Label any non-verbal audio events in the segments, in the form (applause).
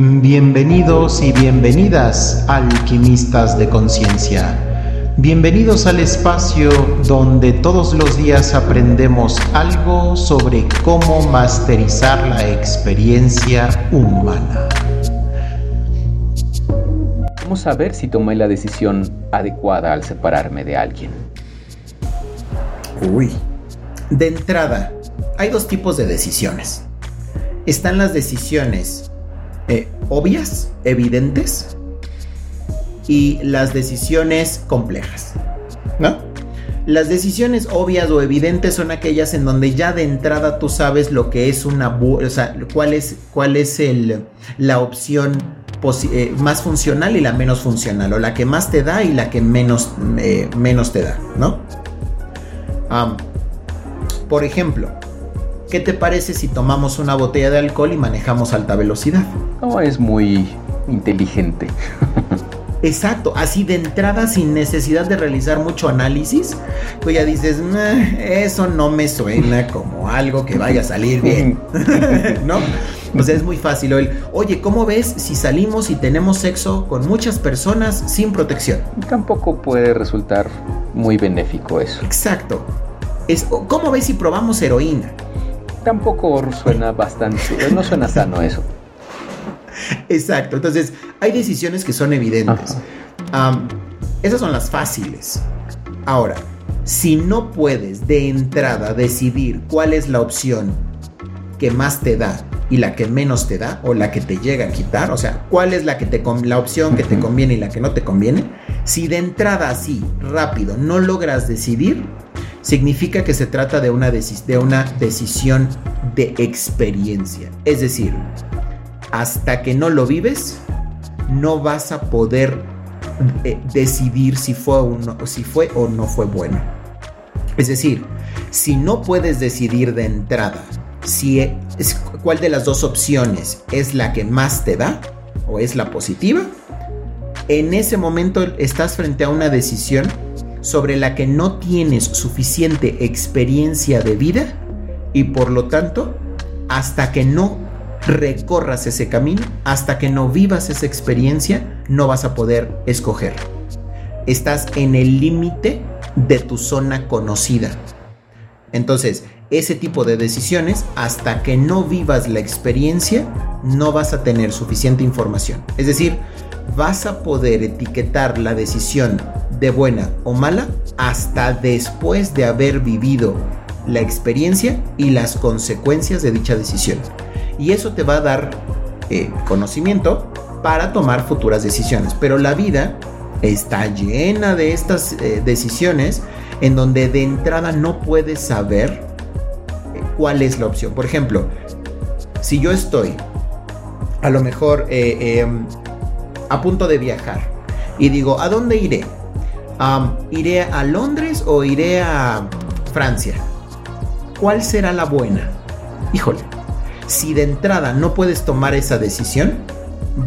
Bienvenidos y bienvenidas, alquimistas de conciencia. Bienvenidos al espacio donde todos los días aprendemos algo sobre cómo masterizar la experiencia humana. ¿Cómo saber si tomé la decisión adecuada al separarme de alguien? Uy, de entrada, hay dos tipos de decisiones. Están las decisiones eh, obvias, evidentes, y las decisiones complejas. ¿No? Las decisiones obvias o evidentes son aquellas en donde ya de entrada tú sabes lo que es una, o sea, cuál es, cuál es el, la opción eh, más funcional y la menos funcional, o la que más te da y la que menos, eh, menos te da, ¿no? por ejemplo, ¿qué te parece si tomamos una botella de alcohol y manejamos alta velocidad? No, es muy inteligente. Exacto, así de entrada sin necesidad de realizar mucho análisis, tú ya dices, eso no me suena como algo que vaya a salir bien, (laughs) ¿no? O sea, es muy fácil. Oye, ¿cómo ves si salimos y tenemos sexo con muchas personas sin protección? Tampoco puede resultar muy benéfico eso. Exacto. Es, ¿Cómo ves si probamos heroína? Tampoco suena bastante, no suena sano eso. Exacto, entonces hay decisiones que son evidentes. esas son las fáciles. Ahora, si no puedes de entrada decidir cuál es la opción que más te da y la que menos te da o la que te llega a quitar, o sea, cuál es la que te la opción que te conviene y la que no te conviene, si de entrada así rápido no logras decidir, significa que se trata de una, de una decisión de experiencia. Es decir, hasta que no lo vives, no vas a poder eh, decidir si fue, si fue o no fue bueno. Es decir, si no puedes decidir de entrada si e, es, cuál de las dos opciones es la que más te da o es la positiva, en ese momento estás frente a una decisión sobre la que no tienes suficiente experiencia de vida y por lo tanto, hasta que no recorras ese camino, hasta que no vivas esa experiencia, no vas a poder escoger. Estás en el límite de tu zona conocida. Entonces, ese tipo de decisiones, hasta que no vivas la experiencia, no vas a tener suficiente información. Es decir, vas a poder etiquetar la decisión de buena o mala hasta después de haber vivido la experiencia y las consecuencias de dicha decisión. Y eso te va a dar eh, conocimiento para tomar futuras decisiones. Pero la vida está llena de estas eh, decisiones en donde de entrada no puedes saber eh, cuál es la opción. Por ejemplo, si yo estoy a lo mejor em, a punto de viajar y digo, ¿a dónde iré? ¿Iré a Londres o iré a Francia? ¿Cuál será la buena? Híjole, si de entrada no puedes tomar esa decisión,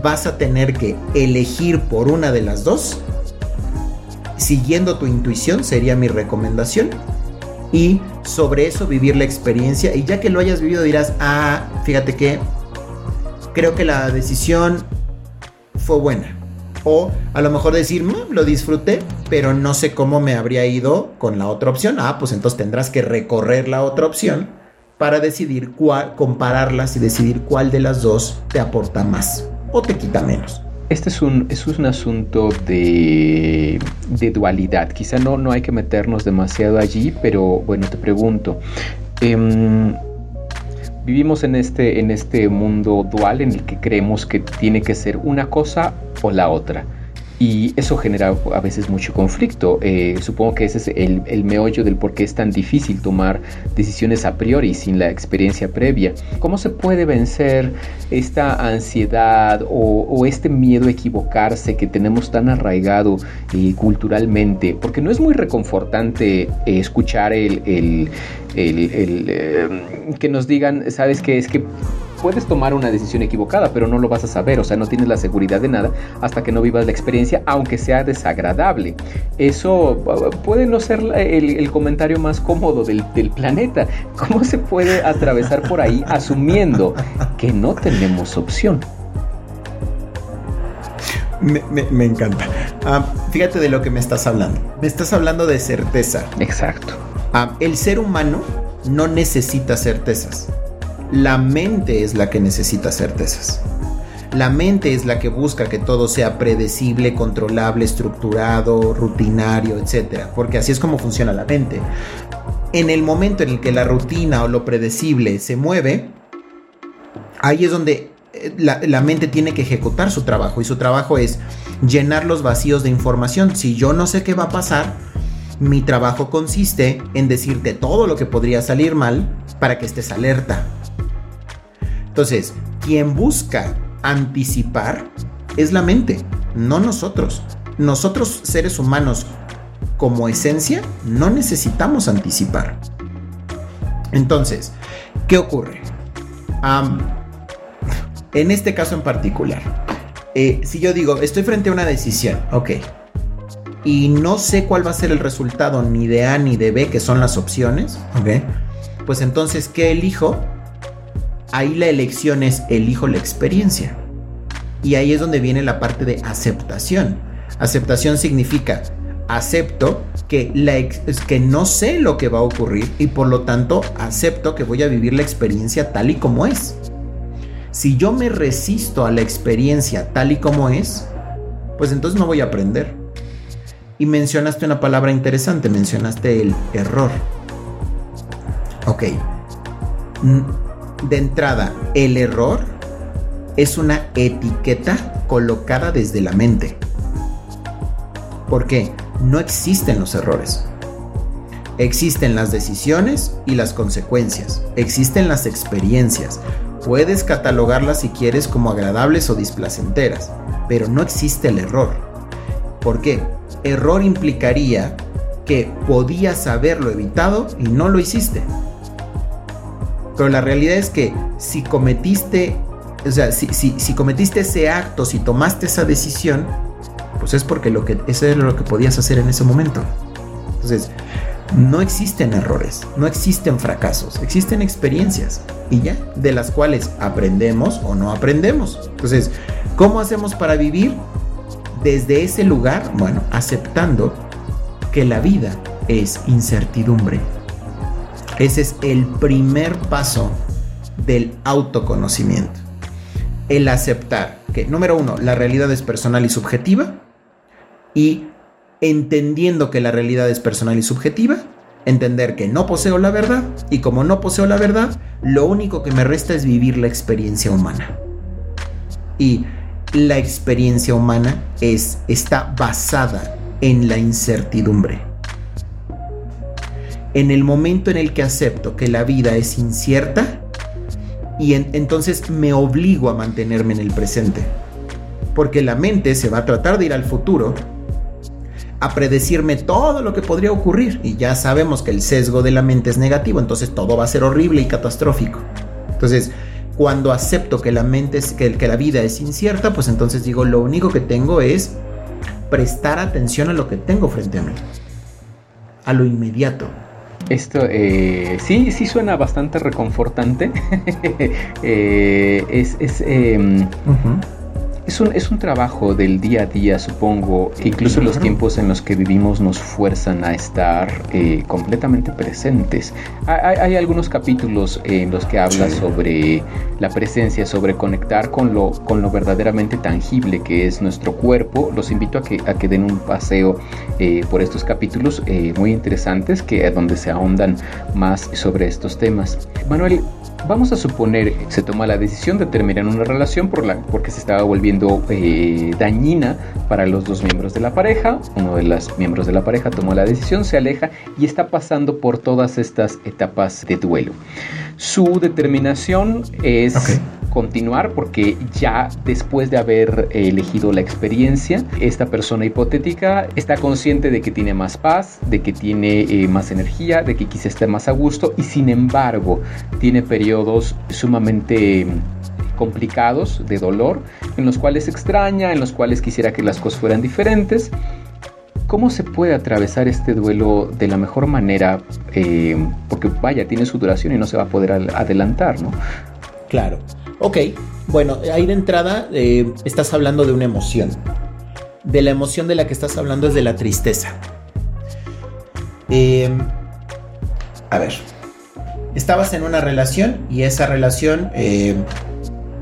vas a tener que elegir por una de las dos. Siguiendo tu intuición sería mi recomendación. Y sobre eso vivir la experiencia. Y ya que lo hayas vivido dirás, ah, fíjate que creo que la decisión buena. O a lo mejor decir, mm, lo disfruté, pero no sé cómo me habría ido con la otra opción. Ah, pues entonces tendrás que recorrer la otra opción para decidir cuál, compararlas y decidir cuál de las dos te aporta más o te quita menos. Este es un, es un asunto de, de dualidad. Quizá no, no hay que meternos demasiado allí, pero bueno, te pregunto. Em, vivimos en este, en este mundo dual en el que creemos que tiene que ser una cosa o la otra. Y eso genera a veces mucho conflicto. Eh, supongo que ese es el, el, meollo del por qué es tan difícil tomar decisiones a priori sin la experiencia previa. ¿Cómo se puede vencer esta ansiedad o, este miedo a equivocarse que tenemos tan arraigado eh, culturalmente? Porque no es muy reconfortante eh, escuchar el, el, que nos digan, sabes que es que puedes tomar una decisión equivocada, pero no lo vas a saber, o sea, no tienes la seguridad de nada hasta que no vivas la experiencia, aunque sea desagradable. Eso puede no ser el, comentario más cómodo del, del, planeta. ¿Cómo se puede atravesar por ahí asumiendo que no tenemos opción? Me, encanta. Ah, fíjate de lo que me estás hablando. Me estás hablando de certeza. Exacto. Ah, el ser humano no necesita certezas. La mente es la que necesita certezas. La mente es la que busca que todo sea predecible, controlable, estructurado, rutinario, etc. Porque así es como funciona la mente. En el momento en el que la rutina o lo predecible se mueve, ahí es donde eh, la, mente tiene que ejecutar su trabajo y su trabajo es llenar los vacíos de información. Si yo no sé qué va a pasar, mi trabajo consiste en decirte todo lo que podría salir mal para que estés alerta. Entonces, quien busca anticipar es la mente, no nosotros. Nosotros seres humanos como esencia no necesitamos anticipar. Entonces, ¿qué ocurre? en este caso en particular, eh, si yo digo, estoy frente a una decisión, ok, y no sé cuál va a ser el resultado ni de A ni de B, que son las opciones, ok, pues entonces, ¿qué elijo? Ahí la elección es elijo la experiencia. Y ahí es donde viene la parte de aceptación. Aceptación significa acepto que, la que no sé lo que va a ocurrir y por lo tanto acepto que voy a vivir la experiencia tal y como es. Si yo me resisto a la experiencia tal y como es, pues entonces no voy a aprender. Y mencionaste una palabra interesante, mencionaste el error. Ok. De entrada, el error es una etiqueta colocada desde la mente. ¿Por qué? No existen los errores. Existen las decisiones y las consecuencias. Existen las experiencias. Puedes catalogarlas si quieres como agradables o displacenteras, pero no existe el error. ¿Por qué? Error implicaría que podías haberlo evitado y no lo hiciste. Pero la realidad es que si cometiste, o sea, si, cometiste ese acto, si tomaste esa decisión, pues es porque lo que, eso era lo que podías hacer en ese momento. Entonces, no existen errores, no existen fracasos, existen experiencias y ya, de las cuales aprendemos o no aprendemos. Entonces, ¿cómo hacemos para vivir desde ese lugar? Bueno, aceptando que la vida es incertidumbre. Ese es el primer paso del autoconocimiento. El aceptar que, número uno, la realidad es personal y subjetiva y entendiendo que la realidad es personal y subjetiva, entender que no poseo la verdad y como no poseo la verdad, lo único que me resta es vivir la experiencia humana. Y la experiencia humana es, está basada en la incertidumbre. En el momento en el que acepto que la vida es incierta, y entonces me obligo a mantenerme en el presente. Porque la mente se va a tratar de ir al futuro a predecirme todo lo que podría ocurrir. Y ya sabemos que el sesgo de la mente es negativo, entonces todo va a ser horrible y catastrófico. Entonces, cuando acepto que la mente es, que, que la vida es incierta, pues entonces digo, lo único que tengo es prestar atención a lo que tengo frente a mí. A lo inmediato. Esto eh, sí, sí suena bastante reconfortante. (laughs) Eh, es, es em, es un, es un trabajo del día a día, supongo. Incluso los tiempos en los que vivimos nos fuerzan a estar eh, completamente presentes. Hay, algunos capítulos en los que habla sobre la presencia, sobre conectar con lo, con lo verdaderamente tangible que es nuestro cuerpo. Los invito a que, a que den un paseo eh, por estos capítulos eh, muy interesantes, que, donde se ahondan más sobre estos temas. Manuel, Vamos a suponer se toma la decisión de terminar una relación por la, porque se estaba volviendo eh, dañina para los dos miembros de la pareja. Uno de los miembros de la pareja tomó la decisión, se aleja y está pasando por todas estas etapas de duelo. Su determinación es continuar porque ya después de haber elegido la experiencia, esta persona hipotética está consciente de que tiene más paz, de que tiene eh, más energía, de que quizá esté más a gusto y sin embargo tiene periodos sumamente complicados de dolor en los cuales extraña, en los cuales quisiera que las cosas fueran diferentes. ¿Cómo se puede atravesar este duelo de la mejor manera? Eh, porque vaya, tiene su duración y no se va a poder adelantar, ¿no? Claro. Ok, bueno, ahí de entrada eh, estás hablando de una emoción. de la emoción de la que estás hablando es de la tristeza. Em, a ver, estabas en una relación y esa relación, em,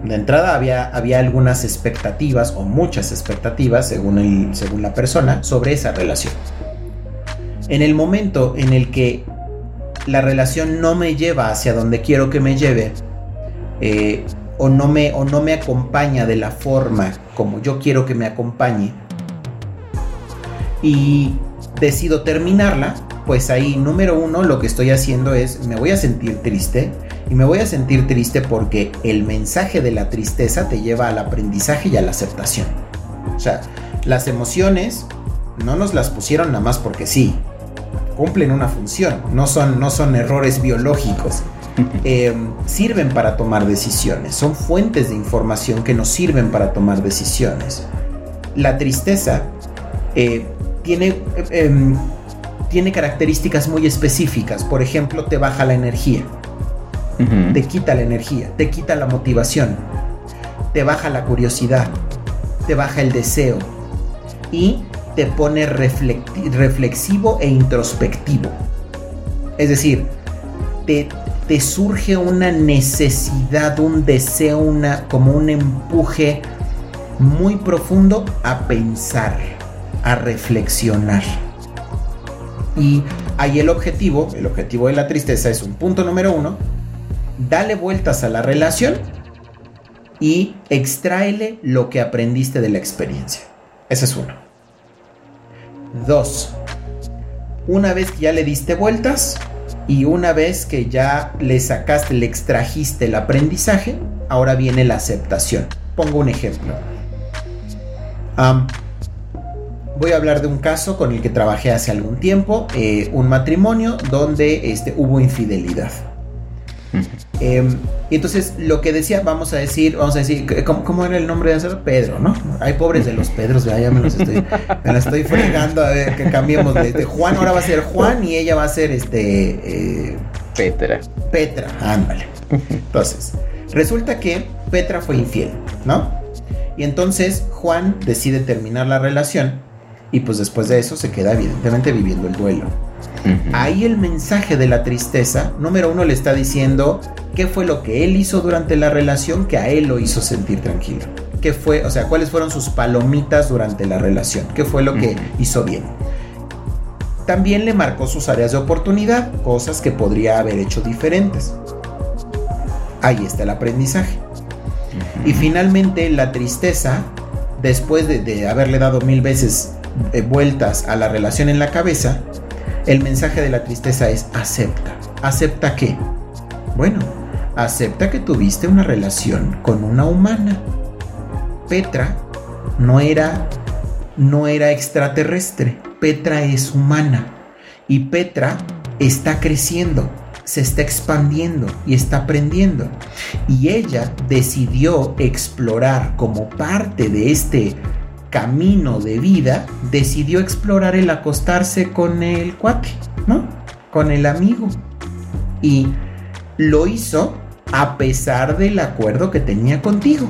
de entrada había, había algunas expectativas o muchas expectativas, según, según la persona, sobre esa relación. En el momento en el que la relación no me lleva hacia donde quiero que me lleve, eh, o, no me, o no me acompaña de la forma como yo quiero que me acompañe, y decido terminarla, pues ahí número uno lo que estoy haciendo es me voy a sentir triste y me voy a sentir triste porque el mensaje de la tristeza te lleva al aprendizaje y a la aceptación. O sea, las emociones no nos las pusieron nada más porque sí, cumplen una función, no son, no son errores biológicos. Eh, sirven para tomar decisiones, son fuentes de información que nos sirven para tomar decisiones. La tristeza eh, tiene em, tiene características muy específicas. Por ejemplo, te baja la energía, te quita la energía, te quita la motivación, te baja la curiosidad, te baja el deseo y te pone reflexivo e introspectivo. Es decir, te, te surge una necesidad, un deseo, una, como un empuje muy profundo a pensar, a reflexionar. Y ahí el objetivo, el objetivo de la tristeza es un punto número uno, dale vueltas a la relación y extráele lo que aprendiste de la experiencia. Ese es uno. Dos, una vez que ya le diste vueltas y una vez que ya le sacaste, le extrajiste el aprendizaje, ahora viene la aceptación. Pongo un ejemplo voy a hablar de un caso con el que trabajé hace algún tiempo, eh, un matrimonio donde este, hubo infidelidad. Em, y entonces lo que decía, vamos a decir, vamos a decir, ¿cómo, era el nombre de hacerlo? Pedro, ¿no? Hay pobres de los Pedros, ya me los estoy, (laughs) me la estoy fregando a ver que cambiemos de, Juan, ahora va a ser Juan y ella va a ser este... Eh, Petra. Petra, ándale. Entonces, resulta que Petra fue infiel, ¿no? Y entonces Juan decide terminar la relación y pues después de eso se queda evidentemente viviendo el duelo. Ahí el mensaje de la tristeza, número uno le está diciendo qué fue lo que él hizo durante la relación que a él lo hizo sentir tranquilo. ¿Qué fue, o sea, cuáles fueron sus palomitas durante la relación? ¿Qué fue lo que hizo bien? También le marcó sus áreas de oportunidad, cosas que podría haber hecho diferentes. Ahí está el aprendizaje. Y finalmente la tristeza, después de, de haberle dado mil veces eh, vueltas a la relación en la cabeza, el mensaje de la tristeza es acepta. ¿Acepta qué? Bueno, acepta que tuviste una relación con una humana. Petra no era no era extraterrestre, Petra es humana y Petra está creciendo, se está expandiendo y está aprendiendo. Y ella decidió explorar como parte de este camino de vida, decidió explorar el acostarse con el cuate, ¿no? Con el amigo. Y lo hizo a pesar del acuerdo que tenía contigo.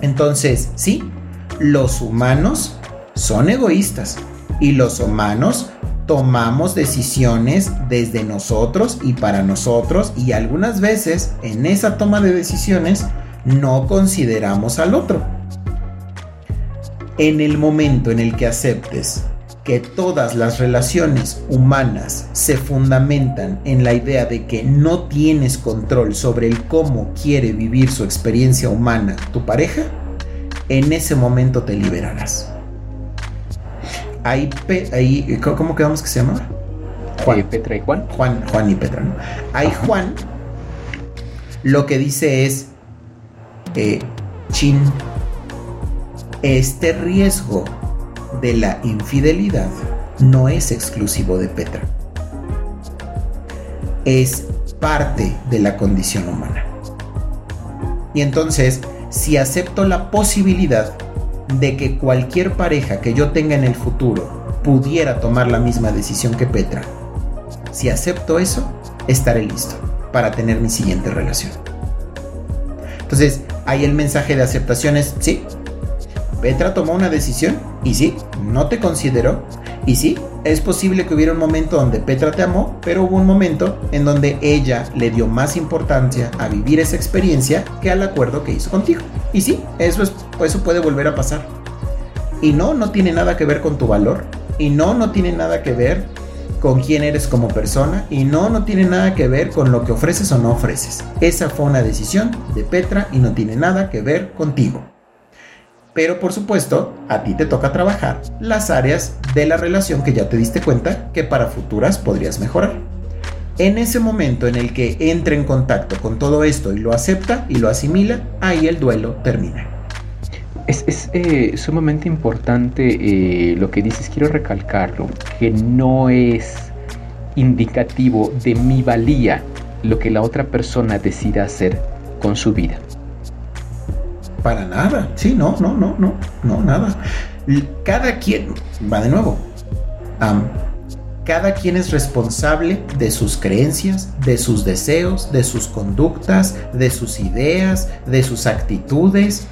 Entonces, sí, los humanos son egoístas y los humanos tomamos decisiones desde nosotros y para nosotros y algunas veces en esa toma de decisiones no consideramos al otro en el momento en el que aceptes que todas las relaciones humanas se fundamentan en la idea de que no tienes control sobre el cómo quiere vivir su experiencia humana tu pareja, en ese momento te liberarás. Ahí, ahí ¿cómo quedamos que se llama? Juan. Petra y Juan. Juan, Juan y Petra, ¿no? Ahí Juan lo que dice es, eh, chin, este riesgo de la infidelidad no es exclusivo de Petra. Es parte de la condición humana. Y entonces, si acepto la posibilidad de que cualquier pareja que yo tenga en el futuro pudiera tomar la misma decisión que Petra, si acepto eso, estaré listo para tener mi siguiente relación. Entonces, ahí el mensaje de aceptación es, sí, Petra tomó una decisión y sí, no te consideró. Y sí, es posible que hubiera un momento donde Petra te amó, pero hubo un momento en donde ella le dio más importancia a vivir esa experiencia que al acuerdo que hizo contigo. Y sí, eso, es, eso puede volver a pasar. Y no, no tiene nada que ver con tu valor. Y no, no tiene nada que ver con quién eres como persona. Y no, no tiene nada que ver con lo que ofreces o no ofreces. Esa fue una decisión de Petra y no tiene nada que ver contigo. Pero por supuesto, a ti te toca trabajar las áreas de la relación que ya te diste cuenta que para futuras podrías mejorar. En ese momento en el que entra en contacto con todo esto y lo acepta y lo asimila, ahí el duelo termina. Es, eh, sumamente importante eh, lo que dices, quiero recalcarlo, que no es indicativo de mi valía lo que la otra persona decida hacer con su vida. Para nada. Sí, no, no, no, no, no, nada. Cada quien, va de nuevo. cada quien es responsable de sus creencias, de sus deseos, de sus conductas, de sus ideas, de sus actitudes.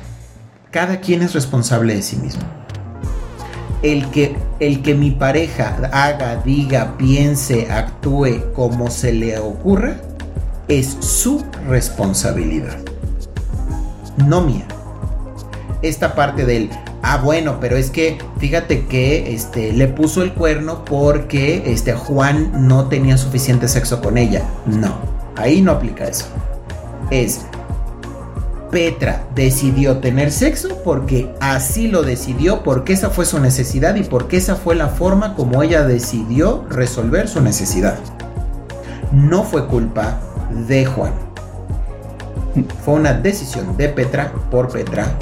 Cada quien es responsable de sí mismo. El que, el que mi pareja haga, diga, piense, actúe como se le ocurra, es su responsabilidad, no mía esta parte del, ah, bueno, pero es que fíjate que este, le puso el cuerno porque este, Juan no tenía suficiente sexo con ella. No, ahí no aplica eso. Es, Petra decidió tener sexo porque así lo decidió, porque esa fue su necesidad y porque esa fue la forma como ella decidió resolver su necesidad. No fue culpa de Juan. Fue una decisión de Petra por Petra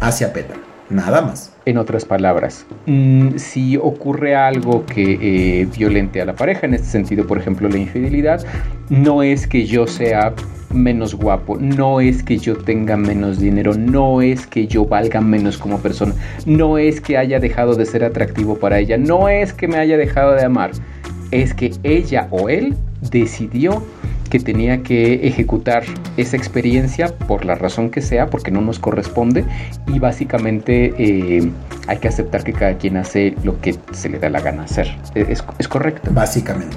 hacia Petra. Nada más. En otras palabras, mm, si ocurre algo que eh, violente a la pareja, en este sentido, por ejemplo, la infidelidad, no es que yo sea menos guapo, no es que yo tenga menos dinero, no es que yo valga menos como persona, no es que haya dejado de ser atractivo para ella, no es que me haya dejado de amar, es que ella o él decidió que tenía que ejecutar esa experiencia por la razón que sea, porque no nos corresponde y básicamente eh, hay que aceptar que cada quien hace lo que se le da la gana hacer. ¿Es, es correcto? Básicamente.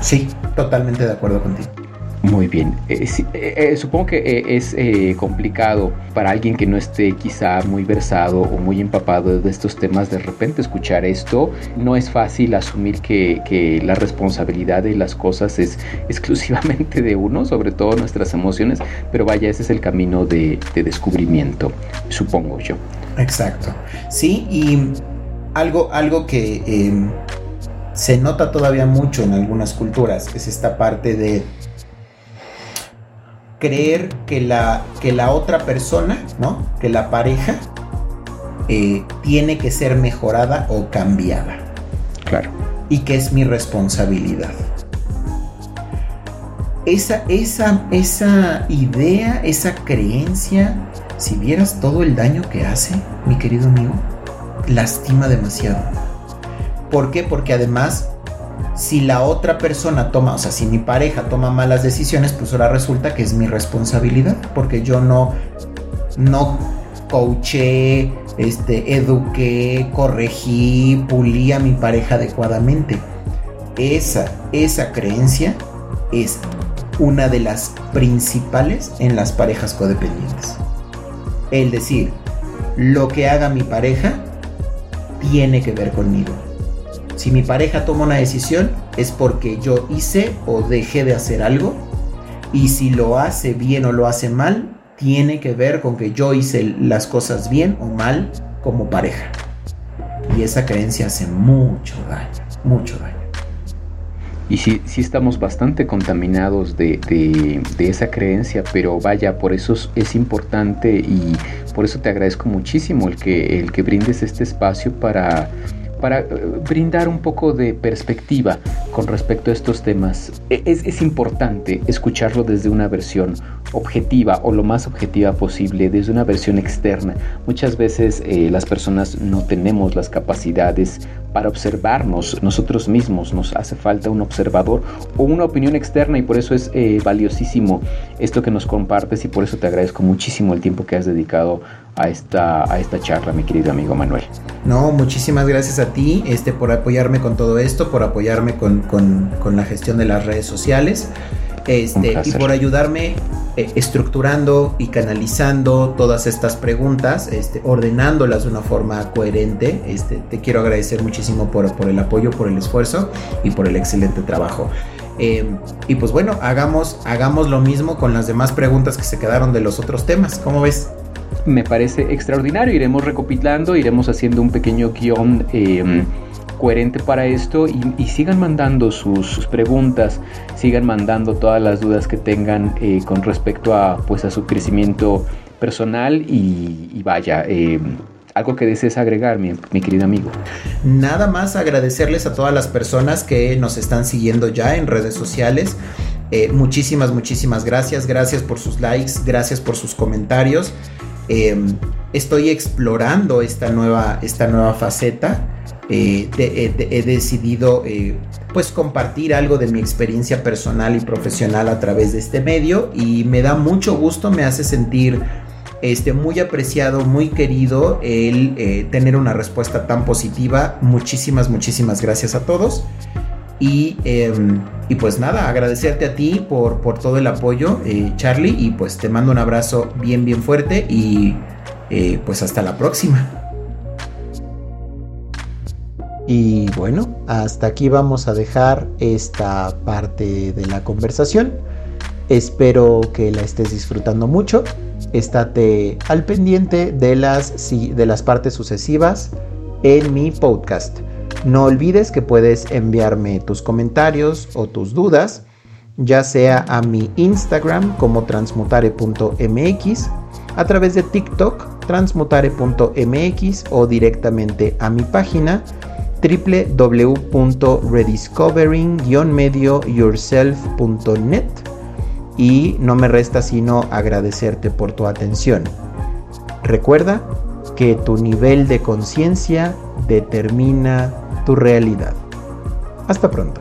Sí, totalmente de acuerdo contigo. Muy bien. Eh, eh, eh, supongo que es complicado para alguien que no esté quizá muy versado o muy empapado de estos temas de repente escuchar esto. No es fácil asumir que, la responsabilidad de las cosas es (laughs) exclusivamente de uno, sobre todo nuestras emociones, pero vaya, ese es el camino de, de descubrimiento, supongo yo. Exacto. Sí, y algo, algo que em, se nota todavía mucho en algunas culturas es esta parte de creer que la, que la otra persona, ¿no? Que la pareja eh, tiene que ser mejorada o cambiada. Claro. Y que es mi responsabilidad. Esa, esa, esa idea, esa creencia, si vieras todo el daño que hace, mi querido amigo, lastima demasiado. ¿Por qué? Porque además si la otra persona toma, o sea, si mi pareja toma malas decisiones, pues ahora resulta que es mi responsabilidad, porque yo no, no coaché, este, eduqué, corregí, pulí a mi pareja adecuadamente. Esa, esa creencia es una de las principales en las parejas codependientes. El decir, lo que haga mi pareja tiene que ver conmigo si mi pareja toma una decisión es porque yo hice o dejé de hacer algo. Y si lo hace bien o lo hace mal, tiene que ver con que yo hice las cosas bien o mal como pareja. Y esa creencia hace mucho daño, mucho daño. Y sí, sí estamos bastante contaminados de, de, esa creencia, pero vaya, por eso es importante y por eso te agradezco muchísimo el que, el que brindes este espacio para para eh, brindar un poco de perspectiva con respecto a estos temas. E, es, importante escucharlo desde una versión objetiva o lo más objetiva posible, desde una versión externa. Muchas veces eh, las personas no tenemos las capacidades para observarnos nosotros mismos, nos hace falta un observador o una opinión externa y por eso es eh, valiosísimo esto que nos compartes y por eso te agradezco muchísimo el tiempo que has dedicado a esta, a esta charla, mi querido amigo Manuel. No, muchísimas gracias a ti este, por apoyarme con todo esto, por apoyarme con, con la gestión de las redes sociales. Este, y por ayudarme eh, estructurando y canalizando todas estas preguntas, este, ordenándolas de una forma coherente. Este, te quiero agradecer muchísimo por, por el apoyo, por el esfuerzo y por el excelente trabajo. Em, y pues bueno, hagamos, hagamos lo mismo con las demás preguntas que se quedaron de los otros temas. ¿Cómo ves? Me parece extraordinario. Iremos recopilando, iremos haciendo un pequeño guion. Em, coherente para esto y, sigan mandando sus, preguntas, sigan mandando todas las dudas que tengan eh, con respecto a, pues, a su crecimiento personal y, vaya. Eh, algo que desees agregar, mi, querido amigo. Nada más agradecerles a todas las personas que nos están siguiendo ya en redes sociales. Eh, muchísimas, muchísimas gracias. Gracias por sus likes, gracias por sus comentarios. Estoy explorando esta nueva, esta nueva faceta. Eh, eh, he decidido eh, pues compartir algo de mi experiencia personal y profesional a través de este medio y me da mucho gusto, me hace sentir este, muy apreciado, muy querido el tener una respuesta tan positiva. Muchísimas, muchísimas gracias a todos. Y, em, y pues nada, agradecerte a ti por, por todo el apoyo, Charlie, y pues te mando un abrazo bien, bien fuerte y pues hasta la próxima. Y bueno, hasta aquí vamos a dejar esta parte de la conversación. Espero que la estés disfrutando mucho. Estate al pendiente de las, de las partes sucesivas en mi podcast. No olvides que puedes enviarme tus comentarios o tus dudas, ya sea a mi Instagram como transmutare.mx, a través de TikTok transmutare.mx o directamente a mi página www.rediscovering-medioyourself.net y no me resta sino agradecerte por tu atención. Recuerda que tu nivel de conciencia determina tu realidad. Hasta pronto.